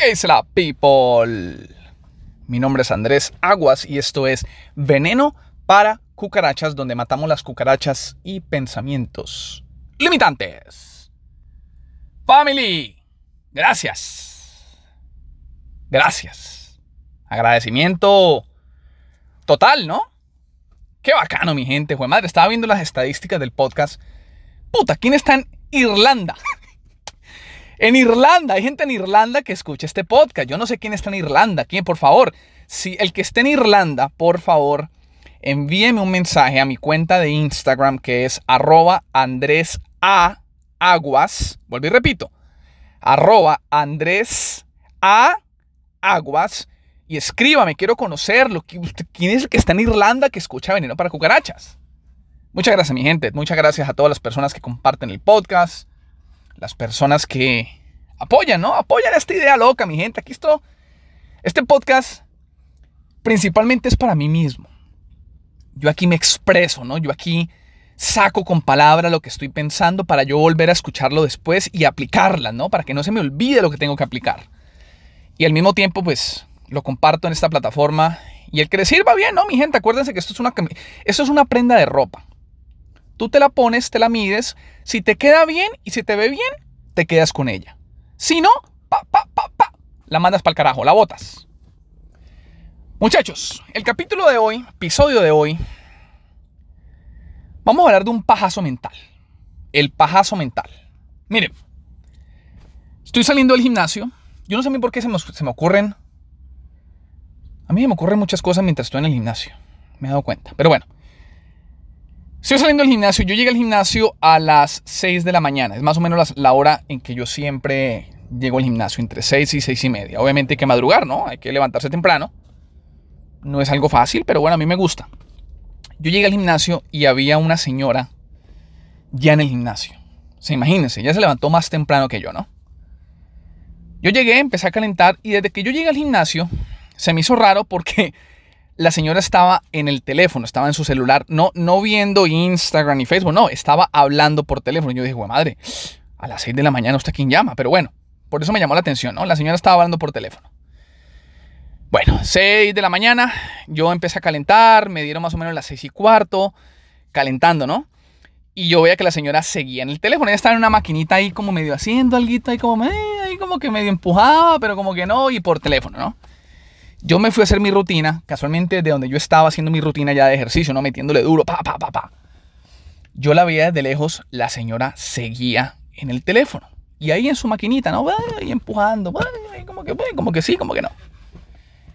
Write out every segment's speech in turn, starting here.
¿Qué dice la people? Mi nombre es Andrés Aguas y esto es Veneno para Cucarachas, donde matamos las cucarachas y pensamientos limitantes. Family, gracias. Gracias. Agradecimiento total, ¿no? Qué bacano, mi gente. Jue madre, estaba viendo las estadísticas del podcast. Puta, ¿quién está en Irlanda? En Irlanda, hay gente en Irlanda que escucha este podcast. Yo no sé quién está en Irlanda. ¿Quién? Por favor, si el que esté en Irlanda, por favor, envíeme un mensaje a mi cuenta de Instagram que es arroba Andrés A. Aguas. Vuelvo y repito. Arroba Andrés A. Aguas. Y escríbame, quiero conocerlo. ¿Quién es el que está en Irlanda que escucha Veneno para Cucarachas? Muchas gracias, mi gente. Muchas gracias a todas las personas que comparten el podcast las personas que apoyan, ¿no? Apoyan esta idea loca, mi gente. Aquí esto, este podcast principalmente es para mí mismo. Yo aquí me expreso, ¿no? Yo aquí saco con palabras lo que estoy pensando para yo volver a escucharlo después y aplicarla, ¿no? Para que no se me olvide lo que tengo que aplicar. Y al mismo tiempo, pues, lo comparto en esta plataforma. Y el que le sirva bien, ¿no? Mi gente, acuérdense que esto es una, esto es una prenda de ropa. Tú te la pones, te la mides. Si te queda bien y si te ve bien, te quedas con ella. Si no, la mandas para el carajo, la botas. Muchachos, el capítulo de hoy, episodio de hoy, vamos a hablar de un pajazo mental. El pajazo mental. Miren, estoy saliendo del gimnasio. Yo no sé por qué se me, se me ocurren. A mí me ocurren muchas cosas mientras estoy en el gimnasio. Me he dado cuenta. Pero bueno, Estoy saliendo del gimnasio. Yo llegué al gimnasio a las 6 de la mañana. Es más o menos la, hora en que yo siempre llego al gimnasio, entre 6 y 6 y media. Obviamente hay que madrugar, ¿no? Hay que levantarse temprano. No es algo fácil, pero bueno, a mí me gusta. Yo llegué al gimnasio y había una señora ya en el gimnasio. Se imagínense, ya se levantó más temprano que yo, ¿no? Yo llegué, empecé a calentar y desde que yo llegué al gimnasio se me hizo raro porque la señora estaba en el teléfono, estaba en su celular, no, no viendo Instagram ni Facebook, no, estaba hablando por teléfono. Yo dije, madre, a las 6 de la mañana usted quién llama, pero bueno, por eso me llamó la atención, ¿no? La señora estaba hablando por teléfono. Bueno, 6 de la mañana, yo empecé a calentar, me dieron más o menos las 6 y cuarto, calentando, ¿no? Y yo veía que la señora seguía en el teléfono, ella estaba en una maquinita ahí como medio haciendo algo, ahí como, ahí como que medio empujaba, pero como que no, y por teléfono, ¿no? Yo me fui a hacer mi rutina, casualmente de donde yo estaba haciendo mi rutina ya de ejercicio, ¿no? Metiéndole duro, pa, pa, pa, pa. Yo la veía desde lejos, la señora seguía en el teléfono. Y ahí en su maquinita, ¿no? Y empujando, como que, sí, como que no.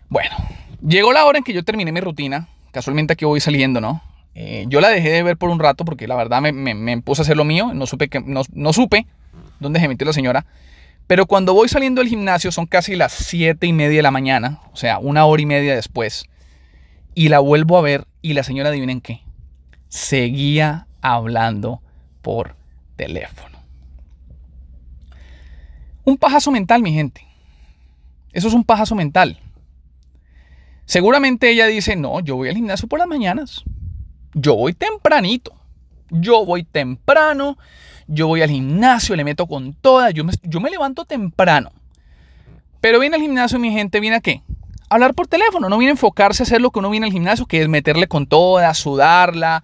Bueno, llegó la hora en que yo terminé mi rutina. Casualmente aquí voy saliendo, ¿no? Eh, yo la dejé de ver por un rato porque la verdad me, me, puse a hacer lo mío. No supe, que, no, no supe dónde se metió la señora. Pero cuando voy saliendo del gimnasio son casi las 7 y media de la mañana, o sea, una hora y media después, y la vuelvo a ver y la señora, adivinen qué, seguía hablando por teléfono. Un pajazo mental, mi gente. Eso es un pajazo mental. Seguramente ella dice, no, yo voy al gimnasio por las mañanas. Yo voy tempranito. Yo voy temprano yo voy al gimnasio, le meto con toda, yo me, levanto temprano. Pero viene al gimnasio, mi gente, ¿viene a qué? hablar por teléfono, no viene a enfocarse a hacer lo que uno viene al gimnasio, que es meterle con toda, sudarla,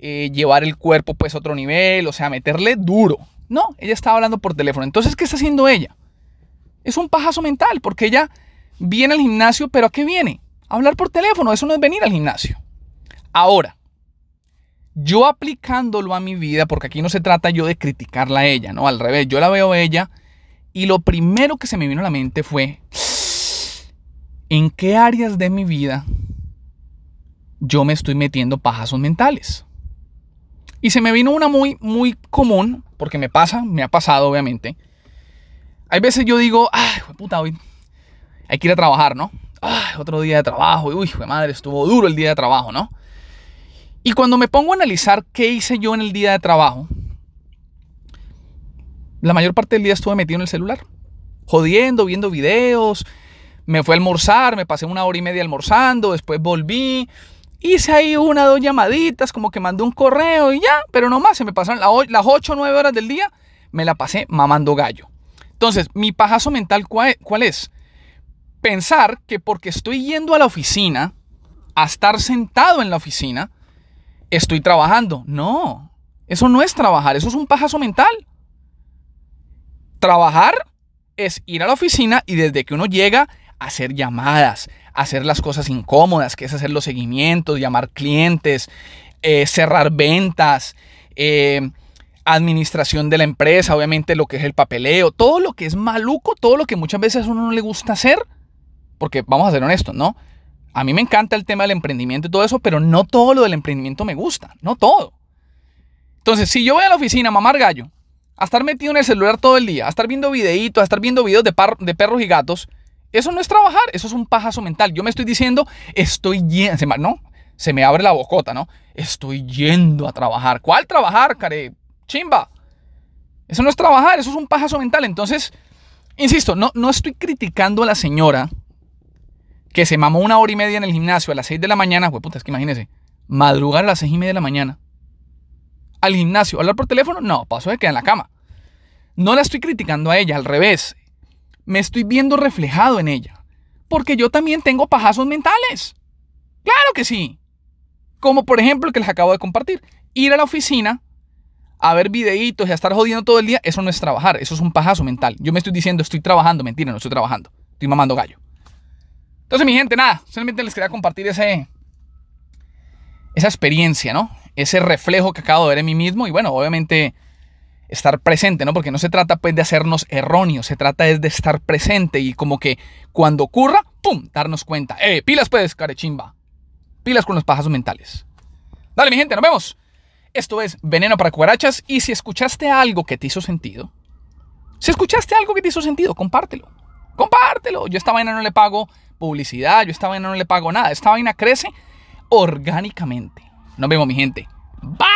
eh, llevar el cuerpo pues a otro nivel, o sea, meterle duro. No, ella estaba hablando por teléfono. Entonces, ¿qué está haciendo ella? Es un pajazo mental, porque ella viene al gimnasio, pero ¿a qué viene? A hablar por teléfono, eso no es venir al gimnasio. Ahora, yo aplicándolo a mi vida, porque aquí no se trata yo de criticarla a ella, ¿no? Al revés, yo la veo a ella y lo primero que se me vino a la mente fue, ¿en qué áreas de mi vida yo me estoy metiendo pajazos mentales? Y se me vino una muy, muy común, porque me pasa, me ha pasado obviamente. Hay veces yo digo, ay, puta, hoy hay que ir a trabajar, ¿no? Ay, otro día de trabajo, uy, madre, estuvo duro el día de trabajo, ¿no? Y cuando me pongo a analizar qué hice yo en el día de trabajo, la mayor parte del día estuve metido en el celular, jodiendo, viendo videos, me fui a almorzar, me pasé una hora y media almorzando, después volví, hice ahí una dos llamaditas, como que mandé un correo y ya, pero no más, se me pasaron las 8 o 9 horas del día, me la pasé mamando gallo. Entonces, mi pajazo mental, ¿cuál, cuál es? Pensar que porque estoy yendo a la oficina, a estar sentado en la oficina, estoy trabajando. No, eso no es trabajar, eso es un pajazo mental. Trabajar es ir a la oficina y desde que uno llega hacer llamadas, hacer las cosas incómodas, que es hacer los seguimientos, llamar clientes, eh, cerrar ventas, eh, administración de la empresa, obviamente lo que es el papeleo, todo lo que es maluco, todo lo que muchas veces a uno no le gusta hacer, porque vamos a ser honestos, ¿no? A mí me encanta el tema del emprendimiento y todo eso, pero no todo lo del emprendimiento me gusta, no todo. Entonces, si yo voy a la oficina a mamar gallo, a estar metido en el celular todo el día, a estar viendo videitos, a estar viendo videos de, perros y gatos, eso no es trabajar, eso es un pajazo mental. Yo me estoy diciendo, estoy yendo, no, se me abre la bocota, ¿no? Estoy yendo a trabajar. ¿Cuál trabajar, care? Chimba. Eso no es trabajar, eso es un pajazo mental. Entonces, insisto, no, no estoy criticando a la señora que se mamó una hora y media en el gimnasio a las 6 de la mañana, pues puta, es que imagínese, madrugar a las 6 y media de la mañana al gimnasio, hablar por teléfono, no, paso de quedar en la cama. No la estoy criticando a ella, al revés. Me estoy viendo reflejado en ella. Porque yo también tengo pajazos mentales. Claro que sí. Como por ejemplo el que les acabo de compartir. Ir a la oficina a ver videitos y a estar jodiendo todo el día, eso no es trabajar, eso es un pajazo mental. Yo me estoy diciendo, estoy trabajando, mentira, no estoy trabajando. Estoy mamando gallo. Entonces, mi gente, nada, solamente les quería compartir ese, esa experiencia, ¿no? Ese reflejo que acabo de ver en mí mismo y bueno, obviamente estar presente, ¿no? Porque no se trata pues de hacernos erróneos, se trata es de estar presente y como que cuando ocurra, ¡pum!, darnos cuenta. ¡Eh, pilas pues, carechimba! Pilas con los pajazos mentales. Dale, mi gente, nos vemos. Esto es Veneno para Cucarachas y si escuchaste algo que te hizo sentido, si escuchaste algo que te hizo sentido, compártelo compártelo. Yo esta vaina no le pago publicidad, yo esta vaina no le pago nada. Esta vaina crece orgánicamente. Nos vemos, mi gente. Bye.